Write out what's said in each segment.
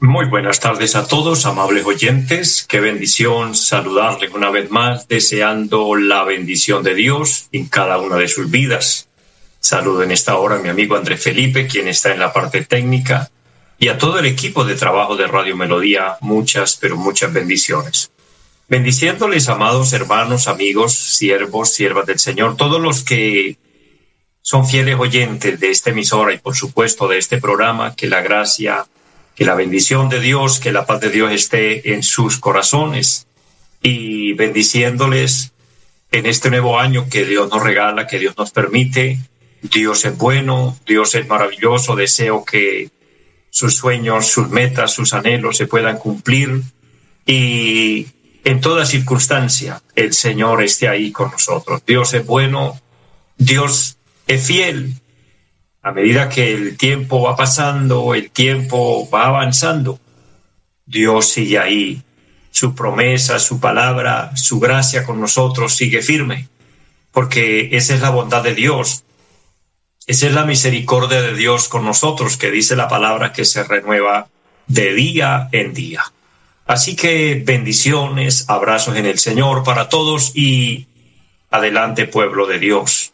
Muy buenas tardes a todos, amables oyentes. Qué bendición saludarles una vez más, deseando la bendición de Dios en cada una de sus vidas. Saludo en esta hora a mi amigo Andrés Felipe, quien está en la parte técnica, y a todo el equipo de trabajo de Radio Melodía, muchas, pero muchas bendiciones. Bendiciéndoles, amados hermanos, amigos, siervos, siervas del Señor, todos los que son fieles oyentes de esta emisora y por supuesto de este programa, que la gracia que la bendición de Dios, que la paz de Dios esté en sus corazones y bendiciéndoles en este nuevo año que Dios nos regala, que Dios nos permite. Dios es bueno, Dios es maravilloso, deseo que sus sueños, sus metas, sus anhelos se puedan cumplir y en toda circunstancia el Señor esté ahí con nosotros. Dios es bueno, Dios es fiel a medida que el tiempo va pasando, el tiempo va avanzando, Dios sigue ahí. Su promesa, su palabra, su gracia con nosotros sigue firme, porque esa es la bondad de Dios. Esa es la misericordia de Dios con nosotros, que dice la palabra que se renueva de día en día. Así que bendiciones, abrazos en el Señor para todos y adelante pueblo de Dios.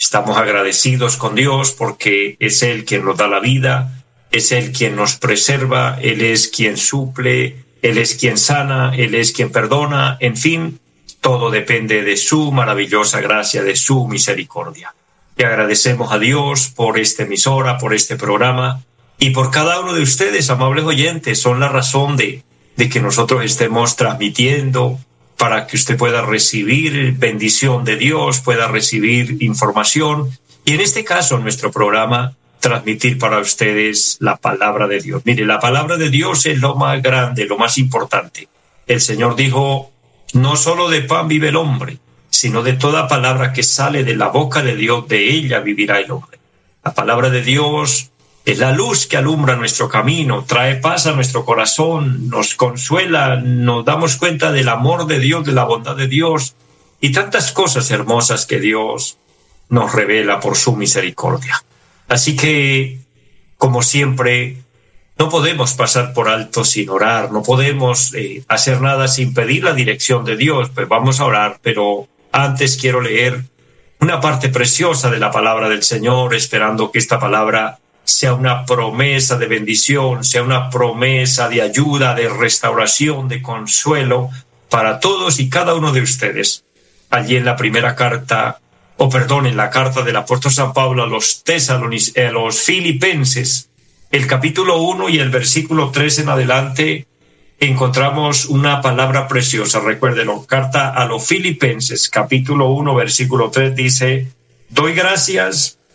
Estamos agradecidos con Dios porque es Él quien nos da la vida, es Él quien nos preserva, Él es quien suple, Él es quien sana, Él es quien perdona, en fin, todo depende de su maravillosa gracia, de su misericordia. Le agradecemos a Dios por esta emisora, por este programa y por cada uno de ustedes, amables oyentes, son la razón de, de que nosotros estemos transmitiendo para que usted pueda recibir bendición de Dios, pueda recibir información y en este caso nuestro programa transmitir para ustedes la palabra de Dios. Mire, la palabra de Dios es lo más grande, lo más importante. El Señor dijo, no solo de pan vive el hombre, sino de toda palabra que sale de la boca de Dios, de ella vivirá el hombre. La palabra de Dios es la luz que alumbra nuestro camino, trae paz a nuestro corazón, nos consuela, nos damos cuenta del amor de Dios, de la bondad de Dios y tantas cosas hermosas que Dios nos revela por su misericordia. Así que, como siempre, no podemos pasar por alto sin orar, no podemos eh, hacer nada sin pedir la dirección de Dios, pues vamos a orar, pero antes quiero leer una parte preciosa de la palabra del Señor, esperando que esta palabra sea una promesa de bendición, sea una promesa de ayuda, de restauración, de consuelo para todos y cada uno de ustedes. Allí en la primera carta, o perdón, en la carta del apóstol San Pablo a los tesalonis, a los filipenses, el capítulo 1 y el versículo 3 en adelante, encontramos una palabra preciosa. Recuérdelo, carta a los filipenses, capítulo 1, versículo 3 dice, doy gracias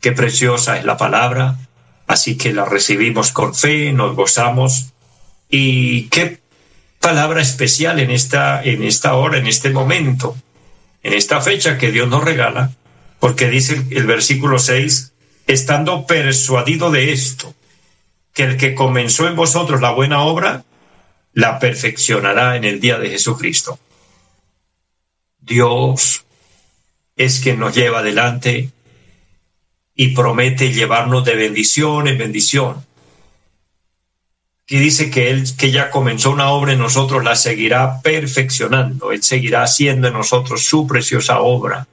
Qué preciosa es la palabra, así que la recibimos con fe, nos gozamos. Y qué palabra especial en esta en esta hora, en este momento, en esta fecha que Dios nos regala, porque dice el, versículo 6, estando persuadido de esto, que el que comenzó en vosotros la buena obra, la perfeccionará en el día de Jesucristo. Dios es quien nos lleva adelante y promete llevarnos de bendición en bendición. Y dice que Él, que ya comenzó una obra en nosotros, la seguirá perfeccionando. Él seguirá haciendo en nosotros su preciosa obra.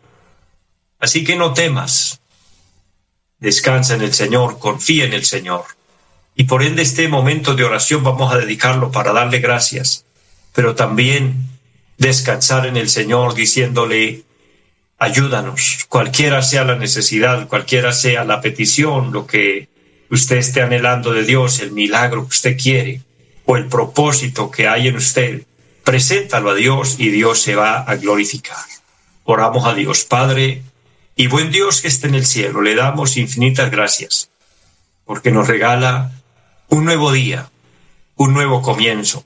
Así que no temas. Descansa en el Señor, confía en el Señor. Y por ende este momento de oración vamos a dedicarlo para darle gracias, pero también descansar en el Señor diciéndole, ayúdanos, cualquiera sea la necesidad, cualquiera sea la petición, lo que usted esté anhelando de Dios, el milagro que usted quiere o el propósito que hay en usted, preséntalo a Dios y Dios se va a glorificar. Oramos a Dios, Padre y buen Dios que esté en el cielo, le damos infinitas gracias porque nos regala un nuevo día, un nuevo comienzo,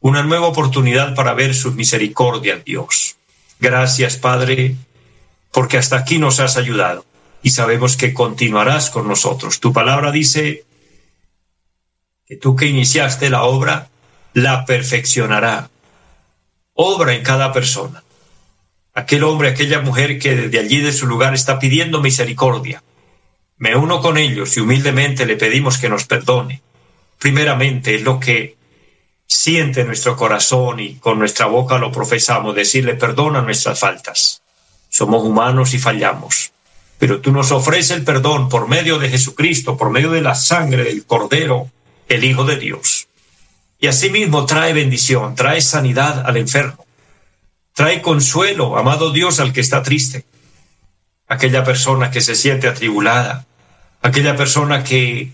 una nueva oportunidad para ver su misericordia, Dios. Gracias, Padre, porque hasta aquí nos has ayudado y sabemos que continuarás con nosotros. Tu palabra dice que tú que iniciaste la obra, la perfeccionará. Obra en cada persona. Aquel hombre, aquella mujer que desde allí de su lugar está pidiendo misericordia. Me uno con ellos y humildemente le pedimos que nos perdone. Primeramente es lo que siente nuestro corazón y con nuestra boca lo profesamos, decirle perdona nuestras faltas. Somos humanos y fallamos, pero tú nos ofreces el perdón por medio de Jesucristo, por medio de la sangre del Cordero, el Hijo de Dios. Y asimismo trae bendición, trae sanidad al enfermo, trae consuelo, amado Dios, al que está triste, aquella persona que se siente atribulada, aquella persona que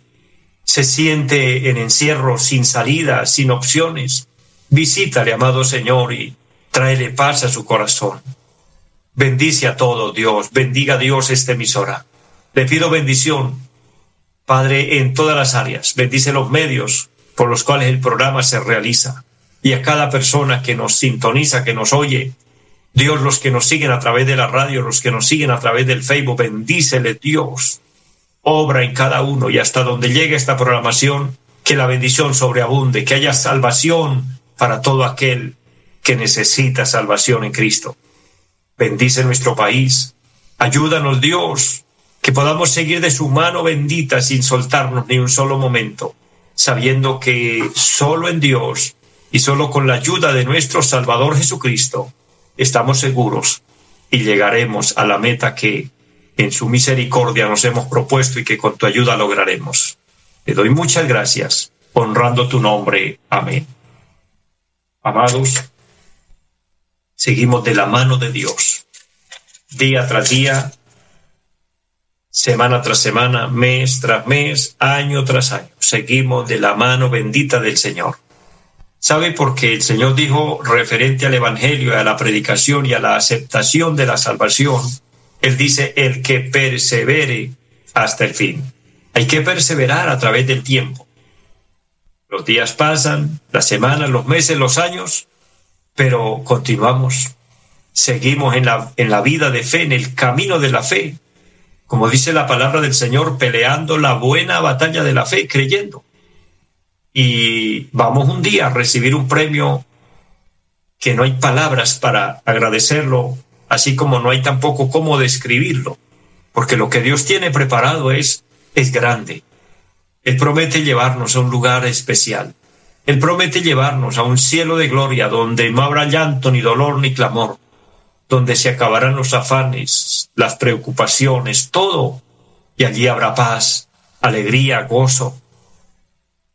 se siente en encierro, sin salida, sin opciones. Visítale, amado Señor, y tráele paz a su corazón. Bendice a todo Dios, bendiga a Dios esta emisora. Le pido bendición, Padre, en todas las áreas. Bendice los medios por los cuales el programa se realiza y a cada persona que nos sintoniza, que nos oye. Dios, los que nos siguen a través de la radio, los que nos siguen a través del Facebook, bendícele Dios. Obra en cada uno y hasta donde llegue esta programación, que la bendición sobreabunde, que haya salvación para todo aquel que necesita salvación en Cristo bendice nuestro país. Ayúdanos, Dios, que podamos seguir de su mano bendita sin soltarnos ni un solo momento, sabiendo que solo en Dios y solo con la ayuda de nuestro Salvador Jesucristo estamos seguros y llegaremos a la meta que en su misericordia nos hemos propuesto y que con tu ayuda lograremos. Te doy muchas gracias, honrando tu nombre. Amén. Amados, seguimos de la mano de Dios, día tras día, semana tras semana, mes tras mes, año tras año. Seguimos de la mano bendita del Señor. ¿Sabe por qué el Señor dijo referente al Evangelio, a la predicación y a la aceptación de la salvación? Él dice, el que persevere hasta el fin. Hay que perseverar a través del tiempo. Los días pasan, las semanas, los meses, los años, pero continuamos, seguimos en la, en la vida de fe, en el camino de la fe, como dice la palabra del Señor, peleando la buena batalla de la fe, creyendo. Y vamos un día a recibir un premio que no hay palabras para agradecerlo, así como no hay tampoco cómo describirlo, porque lo que Dios tiene preparado es, es grande. Él promete llevarnos a un lugar especial. Él promete llevarnos a un cielo de gloria donde no habrá llanto, ni dolor, ni clamor, donde se acabarán los afanes, las preocupaciones, todo, y allí habrá paz, alegría, gozo.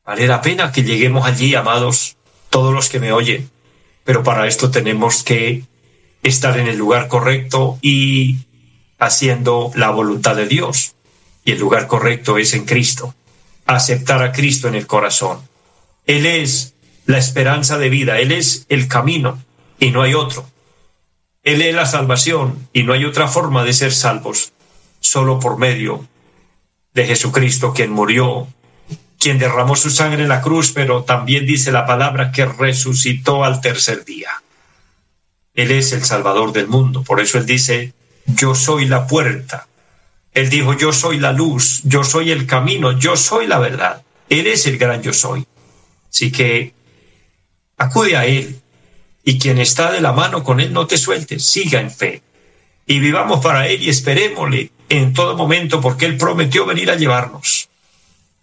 Vale la pena que lleguemos allí, amados, todos los que me oyen, pero para esto tenemos que estar en el lugar correcto y haciendo la voluntad de Dios. Y el lugar correcto es en Cristo. Aceptar a Cristo en el corazón él es la esperanza de vida, Él es el camino y no hay otro. Él es la salvación y no hay otra forma de ser salvos, solo por medio de Jesucristo, quien murió, quien derramó su sangre en la cruz, pero también dice la palabra que resucitó al tercer día. Él es el Salvador del mundo, por eso Él dice, yo soy la puerta. Él dijo, yo soy la luz, yo soy el camino, yo soy la verdad. Él es el gran yo soy. Así que acude a Él y quien está de la mano con Él no te suelte, siga en fe. Y vivamos para Él y esperémosle en todo momento porque Él prometió venir a llevarnos.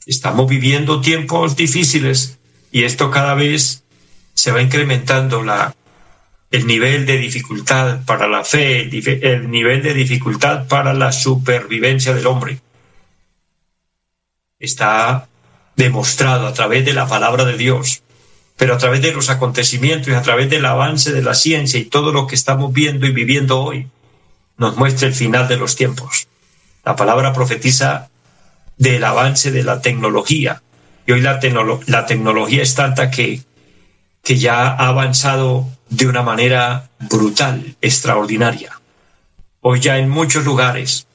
Estamos viviendo tiempos difíciles y esto cada vez se va incrementando la, el nivel de dificultad para la fe, el nivel de dificultad para la supervivencia del hombre. Está demostrado a través de la palabra de Dios, pero a través de los acontecimientos y a través del avance de la ciencia y todo lo que estamos viendo y viviendo hoy, nos muestra el final de los tiempos. La palabra profetiza del avance de la tecnología. Y hoy la, la tecnología es tanta que, que ya ha avanzado de una manera brutal, extraordinaria. Hoy ya en muchos lugares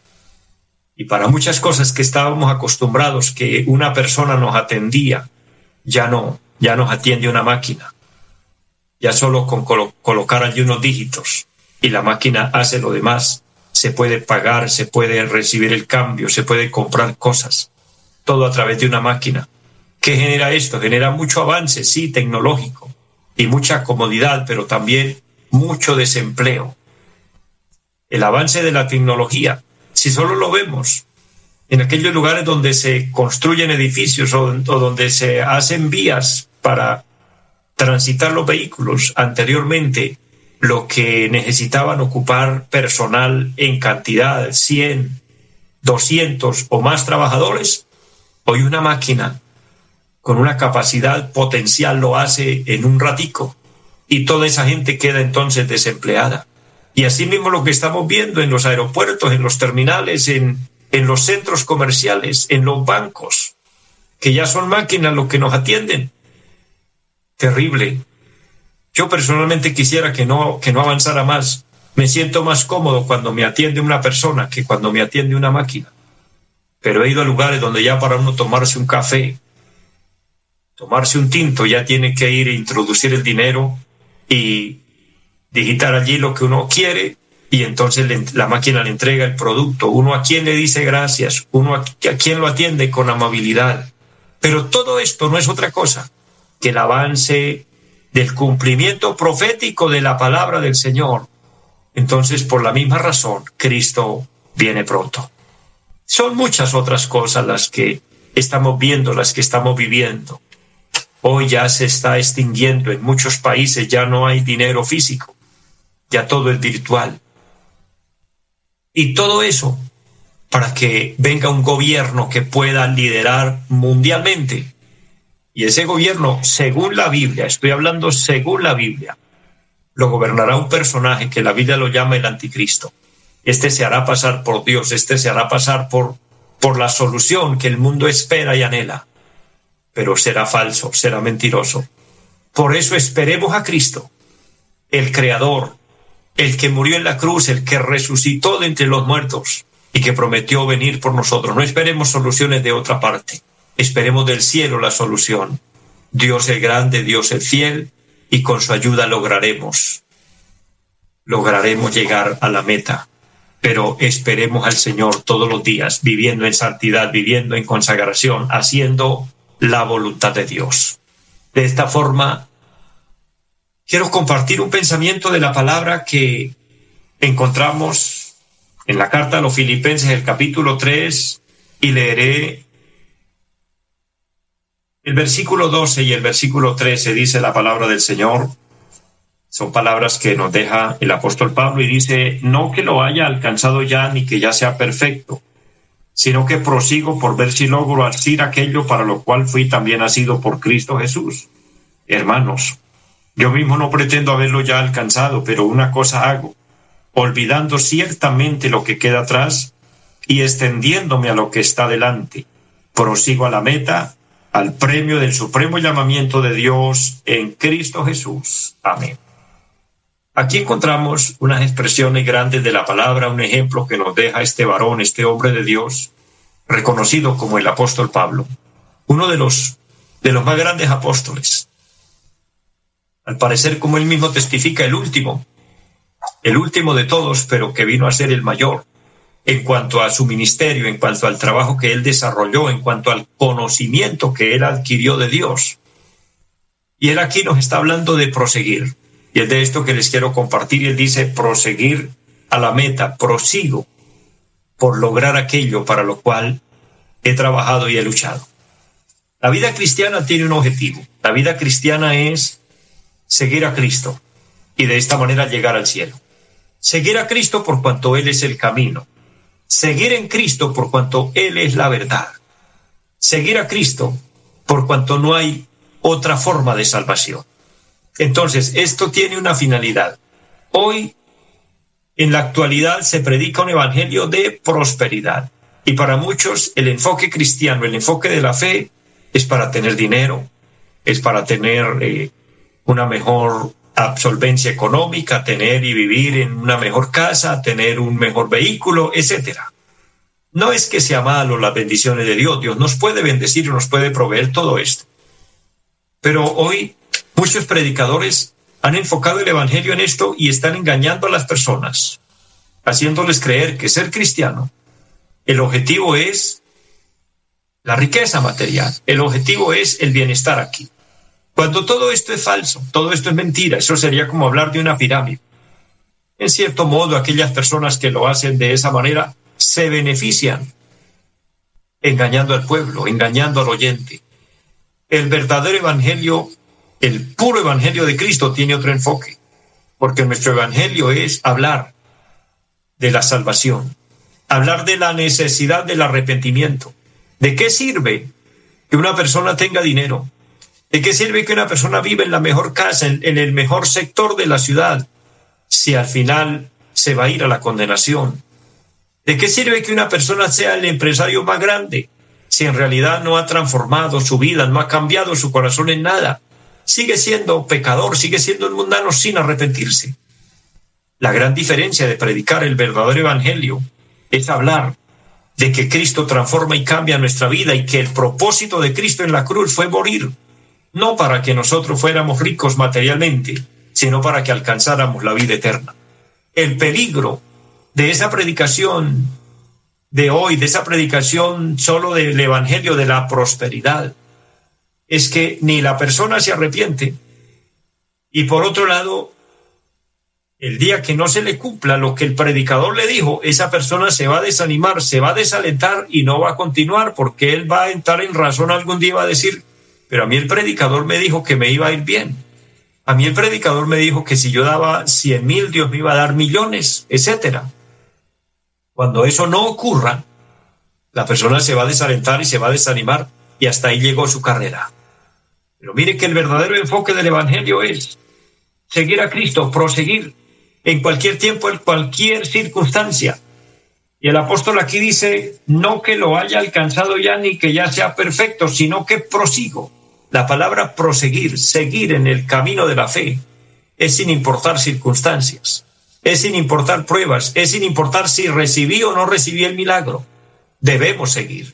y para muchas cosas que estábamos acostumbrados que una persona nos atendía, ya no, ya nos atiende una máquina. Ya solo con colocar allí unos dígitos y la máquina hace lo demás. Se puede pagar, se puede recibir el cambio, se puede comprar cosas. Todo a través de una máquina. ¿Qué genera esto? Genera mucho avance, sí, tecnológico y mucha comodidad, pero también mucho desempleo. El avance de la tecnología si solo lo vemos en aquellos lugares donde se construyen edificios o, donde se hacen vías para transitar los vehículos anteriormente, lo que necesitaban ocupar personal en cantidad, 100, 200 o más trabajadores, hoy una máquina con una capacidad potencial lo hace en un ratico y toda esa gente queda entonces desempleada. Y asimismo lo que estamos viendo en los aeropuertos, en los terminales, en, en los centros comerciales, en los bancos, que ya son máquinas los que nos atienden. Terrible. Yo personalmente quisiera que no, que no avanzara más. Me siento más cómodo cuando me atiende una persona que cuando me atiende una máquina. Pero he ido a lugares donde ya para uno tomarse un café, tomarse un tinto, ya tiene que ir a introducir el dinero y digitar allí lo que uno quiere y entonces la máquina le entrega el producto. Uno a quien le dice gracias, uno a, a quien lo atiende con amabilidad. Pero todo esto no es otra cosa que el avance del cumplimiento profético de la palabra del Señor. Entonces, por la misma razón, Cristo viene pronto. Son muchas otras cosas las que estamos viendo, las que estamos viviendo. Hoy ya se está extinguiendo en muchos países, ya no hay dinero físico ya todo es virtual. Y todo eso para que venga un gobierno que pueda liderar mundialmente. Y ese gobierno, según la Biblia, estoy hablando según la Biblia, lo gobernará un personaje que la Biblia lo llama el anticristo. Este se hará pasar por Dios, este se hará pasar por, por la solución que el mundo espera y anhela. Pero será falso, será mentiroso. Por eso esperemos a Cristo, el Creador, el que murió en la cruz, el que resucitó de entre los muertos y que prometió venir por nosotros. No esperemos soluciones de otra parte, esperemos del cielo la solución. Dios es grande, Dios es fiel y con su ayuda lograremos, lograremos llegar a la meta. Pero esperemos al Señor todos los días, viviendo en santidad, viviendo en consagración, haciendo la voluntad de Dios. De esta forma quiero compartir un pensamiento de la palabra que encontramos en la carta a los filipenses, el capítulo 3, y leeré el versículo 12 y el versículo 13, dice la palabra del Señor. Son palabras que nos deja el apóstol Pablo y dice, no que lo haya alcanzado ya ni que ya sea perfecto, sino que prosigo por ver si logro hacer aquello para lo cual fui también nacido por Cristo Jesús. Hermanos, yo mismo no pretendo haberlo ya alcanzado, pero una cosa hago, olvidando ciertamente lo que queda atrás y extendiéndome a lo que está delante. Prosigo a la meta, al premio del supremo llamamiento de Dios en Cristo Jesús. Amén. Aquí encontramos unas expresiones grandes de la palabra, un ejemplo que nos deja este varón, este hombre de Dios, reconocido como el apóstol Pablo, uno de los de los más grandes apóstoles, al parecer como él mismo testifica, el último, el último de todos, pero que vino a ser el mayor, en cuanto a su ministerio, en cuanto al trabajo que él desarrolló, en cuanto al conocimiento que él adquirió de Dios. Y él aquí nos está hablando de proseguir. Y es de esto que les quiero compartir. Él dice, proseguir a la meta, prosigo por lograr aquello para lo cual he trabajado y he luchado. La vida cristiana tiene un objetivo. La vida cristiana es seguir a Cristo y de esta manera llegar al cielo. Seguir a Cristo por cuanto Él es el camino, Seguir en Cristo por cuanto Él es la verdad. Seguir a Cristo por cuanto no hay otra forma de salvación. Entonces, esto tiene una finalidad. Hoy, en la actualidad, se predica un evangelio de prosperidad. Y para muchos, el enfoque cristiano, el enfoque de la fe, es para tener dinero, es para tener eh, una mejor absolvencia económica, tener y vivir en una mejor casa, tener un mejor vehículo, etcétera. No es que sea malo las bendiciones de Dios, Dios nos puede bendecir y nos puede proveer todo esto. Pero hoy muchos predicadores han enfocado el Evangelio en esto y están engañando a las personas, haciéndoles creer que ser cristiano, el objetivo es la riqueza material, el objetivo es el bienestar aquí. Cuando todo esto es falso, todo esto es mentira, eso sería como hablar de una pirámide. En cierto modo, aquellas personas que lo hacen de esa manera se benefician engañando al pueblo, engañando al oyente. El verdadero evangelio, el puro evangelio de Cristo tiene otro enfoque, porque nuestro evangelio es hablar de la salvación, hablar de la necesidad del arrepentimiento. ¿De qué sirve que una persona tenga dinero, ¿De qué sirve que una persona viva en la mejor casa, en, el mejor sector de la ciudad, si al final se va a ir a la condenación? ¿De qué sirve que una persona sea el empresario más grande si en realidad no ha transformado su vida, no ha cambiado su corazón en nada? Sigue siendo pecador, sigue siendo un mundano sin arrepentirse. La gran diferencia de predicar el verdadero evangelio es hablar de que Cristo transforma y cambia nuestra vida y que el propósito de Cristo en la cruz fue morir no para que nosotros fuéramos ricos materialmente, sino para que alcanzáramos la vida eterna. El peligro de esa predicación de hoy, de esa predicación solo del Evangelio de la prosperidad, es que ni la persona se arrepiente y por otro lado, el día que no se le cumpla lo que el predicador le dijo, esa persona se va a desanimar, se va a desalentar y no va a continuar porque él va a entrar en razón algún día y va a decir, pero a mí el predicador me dijo que me iba a ir bien. A mí el predicador me dijo que si yo daba cien mil, Dios me iba a dar millones, etcétera. Cuando eso no ocurra, la persona se va a desalentar y se va a desanimar y hasta ahí llegó su carrera. Pero mire que el verdadero enfoque del Evangelio es seguir a Cristo, proseguir en cualquier tiempo, en cualquier circunstancia. Y el apóstol aquí dice, no que lo haya alcanzado ya ni que ya sea perfecto, sino que prosigo. La palabra proseguir, seguir en el camino de la fe, es sin importar circunstancias, es sin importar pruebas, es sin importar si recibí o no recibí el milagro. Debemos seguir.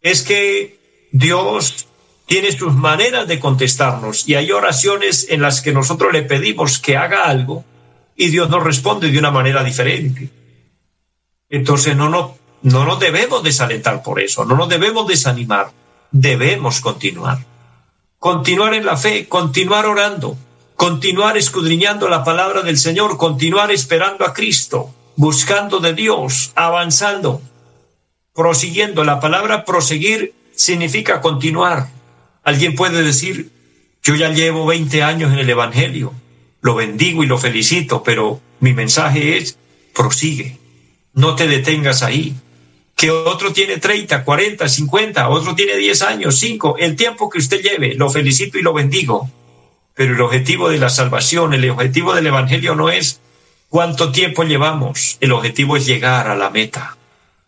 Es que Dios tiene sus maneras de contestarnos y hay oraciones en las que nosotros le pedimos que haga algo y Dios nos responde de una manera diferente. Entonces no, no, no nos debemos desalentar por eso, no nos debemos desanimar, debemos continuar continuar en la fe, continuar orando, continuar escudriñando la palabra del Señor, continuar esperando a Cristo, buscando de Dios, avanzando, prosiguiendo. La palabra proseguir significa continuar. Alguien puede decir, yo ya llevo 20 años en el Evangelio, lo bendigo y lo felicito, pero mi mensaje es, prosigue, no te detengas ahí, que otro tiene 30, 40, 50, otro tiene 10 años, 5, el tiempo que usted lleve, lo felicito y lo bendigo. Pero el objetivo de la salvación, el objetivo del Evangelio no es cuánto tiempo llevamos, el objetivo es llegar a la meta.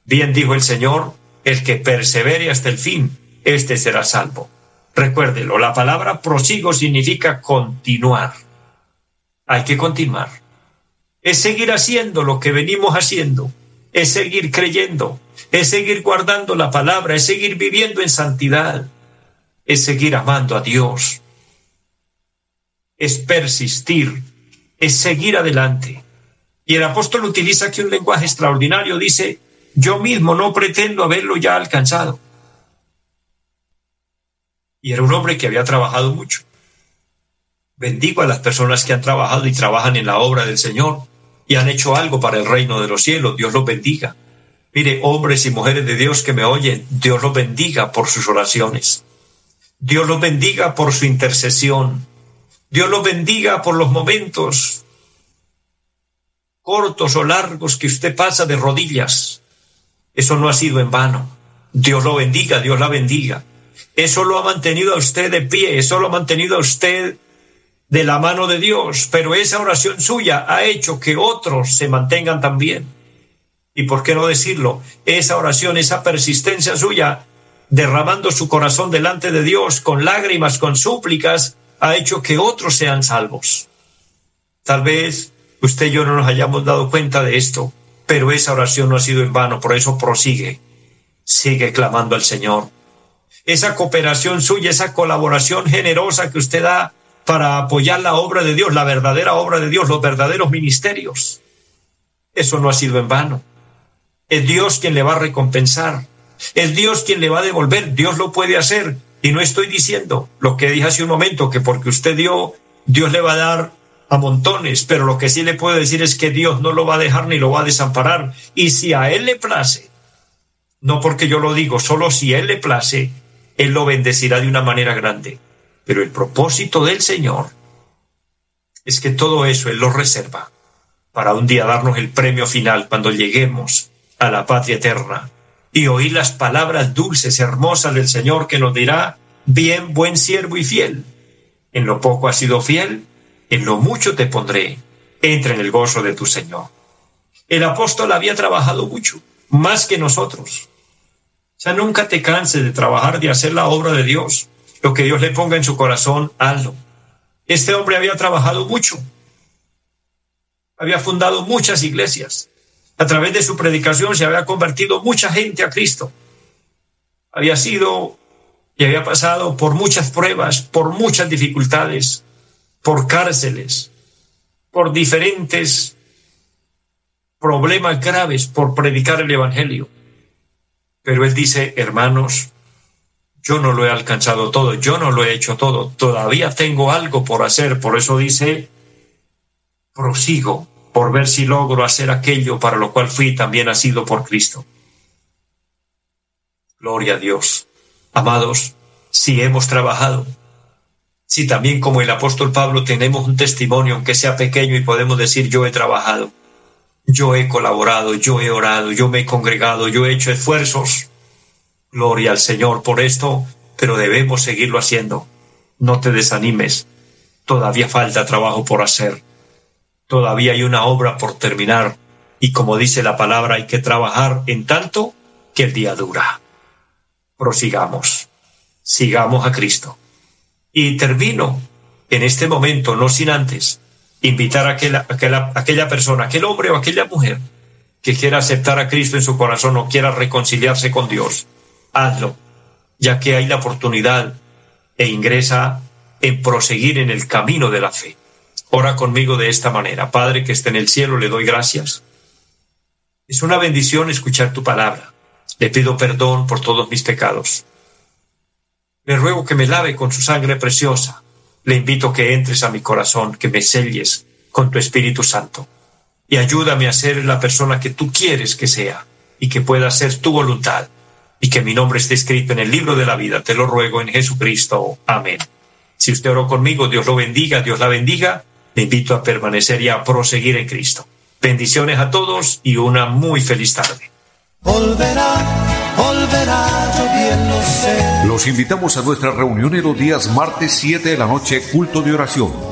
Bien dijo el Señor, el que persevere hasta el fin, este será salvo. Recuérdelo, la palabra prosigo significa continuar. Hay que continuar. Es seguir haciendo lo que venimos haciendo es seguir creyendo, es seguir guardando la palabra, es seguir viviendo en santidad, es seguir amando a Dios, es persistir, es seguir adelante. Y el apóstol utiliza aquí un lenguaje extraordinario, dice, yo mismo no pretendo haberlo ya alcanzado. Y era un hombre que había trabajado mucho. Bendigo a las personas que han trabajado y trabajan en la obra del Señor y han hecho algo para el reino de los cielos. Dios los bendiga. Mire, hombres y mujeres de Dios que me oyen, Dios los bendiga por sus oraciones. Dios los bendiga por su intercesión. Dios los bendiga por los momentos cortos o largos que usted pasa de rodillas. Eso no ha sido en vano. Dios lo bendiga, Dios la bendiga. Eso lo ha mantenido a usted de pie, eso lo ha mantenido a usted de la mano de Dios, pero esa oración suya ha hecho que otros se mantengan también. Y por qué no decirlo, esa oración, esa persistencia suya, derramando su corazón delante de Dios con lágrimas, con súplicas, ha hecho que otros sean salvos. Tal vez usted y yo no nos hayamos dado cuenta de esto, pero esa oración no ha sido en vano, por eso prosigue, sigue clamando al Señor. Esa cooperación suya, esa colaboración generosa que usted da para apoyar la obra de Dios, la verdadera obra de Dios, los verdaderos ministerios. Eso no ha sido en vano. Es Dios quien le va a recompensar. Es Dios quien le va a devolver. Dios lo puede hacer. Y no estoy diciendo lo que dije hace un momento, que porque usted dio, Dios le va a dar a montones, pero lo que sí le puedo decir es que Dios no lo va a dejar ni lo va a desamparar. Y si a Él le place, no porque yo lo digo, solo si a Él le place, Él lo bendecirá de una manera grande. Pero el propósito del Señor es que todo eso Él lo reserva para un día darnos el premio final cuando lleguemos a la patria eterna y oír las palabras dulces, hermosas del Señor que nos dirá, bien, buen siervo y fiel. En lo poco has sido fiel, en lo mucho te pondré. Entra en el gozo de tu Señor. El apóstol había trabajado mucho, más que nosotros. O sea, nunca te canses de trabajar, de hacer la obra de Dios. Lo que Dios le ponga en su corazón, hazlo. Este hombre había trabajado mucho. Había fundado muchas iglesias. A través de su predicación se había convertido mucha gente a Cristo. Había sido y había pasado por muchas pruebas, por muchas dificultades, por cárceles, por diferentes problemas graves por predicar el Evangelio. Pero él dice, hermanos, yo no lo he alcanzado todo, yo no lo he hecho todo, todavía tengo algo por hacer, por eso dice, prosigo por ver si logro hacer aquello para lo cual fui también nacido por Cristo. Gloria a Dios. Amados, si hemos trabajado, si también como el apóstol Pablo tenemos un testimonio, aunque sea pequeño, y podemos decir yo he trabajado, yo he colaborado, yo he orado, yo me he congregado, yo he hecho esfuerzos, Gloria al Señor por esto, pero debemos seguirlo haciendo. No te desanimes. Todavía falta trabajo por hacer. Todavía hay una obra por terminar. Y como dice la palabra, hay que trabajar en tanto que el día dura. Prosigamos. Sigamos a Cristo. Y termino en este momento, no sin antes, invitar a aquella, aquella, aquella persona, aquel hombre o aquella mujer que quiera aceptar a Cristo en su corazón o quiera reconciliarse con Dios hazlo, ya que hay la oportunidad e ingresa en proseguir en el camino de la fe. Ora conmigo de esta manera. Padre que esté en el cielo, le doy gracias. Es una bendición escuchar tu palabra. Le pido perdón por todos mis pecados. Le ruego que me lave con su sangre preciosa. Le invito que entres a mi corazón, que me selles con tu Espíritu Santo. Y ayúdame a ser la persona que tú quieres que sea y que pueda ser tu voluntad y que mi nombre esté escrito en el libro de la vida. Te lo ruego en Jesucristo. Amén. Si usted oró conmigo, Dios lo bendiga, Dios la bendiga. Le invito a permanecer y a proseguir en Cristo. Bendiciones a todos y una muy feliz tarde. Los invitamos a nuestra reunión en los días martes 7 de la noche, culto de oración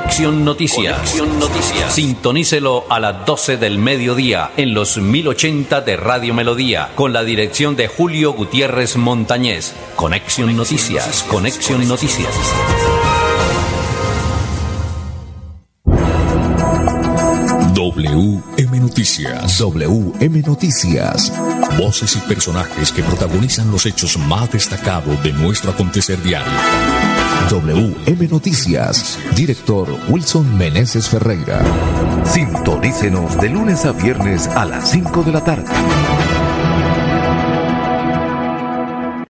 Conexión Noticias. Conexión Noticias. Sintonícelo a las 12 del mediodía en los 1080 de Radio Melodía con la dirección de Julio Gutiérrez Montañez. Conexión Noticias. Conexión Noticias. WM Noticias. WM Noticias. Voces y personajes que protagonizan los hechos más destacados de nuestro acontecer diario. WM Noticias, director Wilson Meneses Ferreira. Sintonícenos de lunes a viernes a las 5 de la tarde.